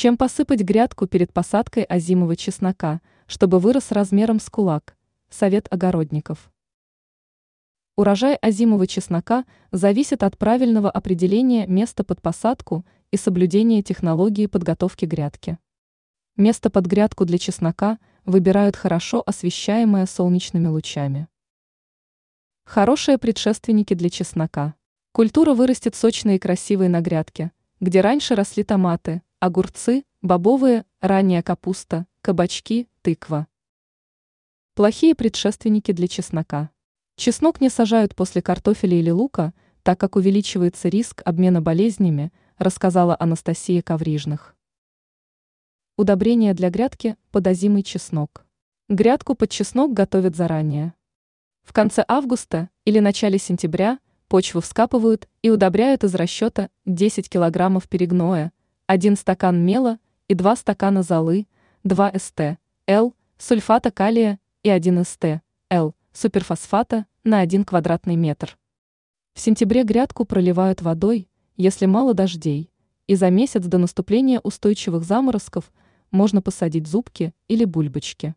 Чем посыпать грядку перед посадкой озимого чеснока, чтобы вырос размером с кулак? Совет огородников. Урожай озимого чеснока зависит от правильного определения места под посадку и соблюдения технологии подготовки грядки. Место под грядку для чеснока выбирают хорошо освещаемое солнечными лучами. Хорошие предшественники для чеснока. Культура вырастет сочной и красивой на грядке, где раньше росли томаты, огурцы, бобовые, ранняя капуста, кабачки, тыква. Плохие предшественники для чеснока. Чеснок не сажают после картофеля или лука, так как увеличивается риск обмена болезнями, рассказала Анастасия Коврижных. Удобрение для грядки под озимый чеснок. Грядку под чеснок готовят заранее. В конце августа или начале сентября почву вскапывают и удобряют из расчета 10 кг перегноя, 1 стакан мела и 2 стакана золы, 2 ст, Л, сульфата калия и 1 ст, Л, суперфосфата на 1 квадратный метр. В сентябре грядку проливают водой, если мало дождей, и за месяц до наступления устойчивых заморозков можно посадить зубки или бульбочки.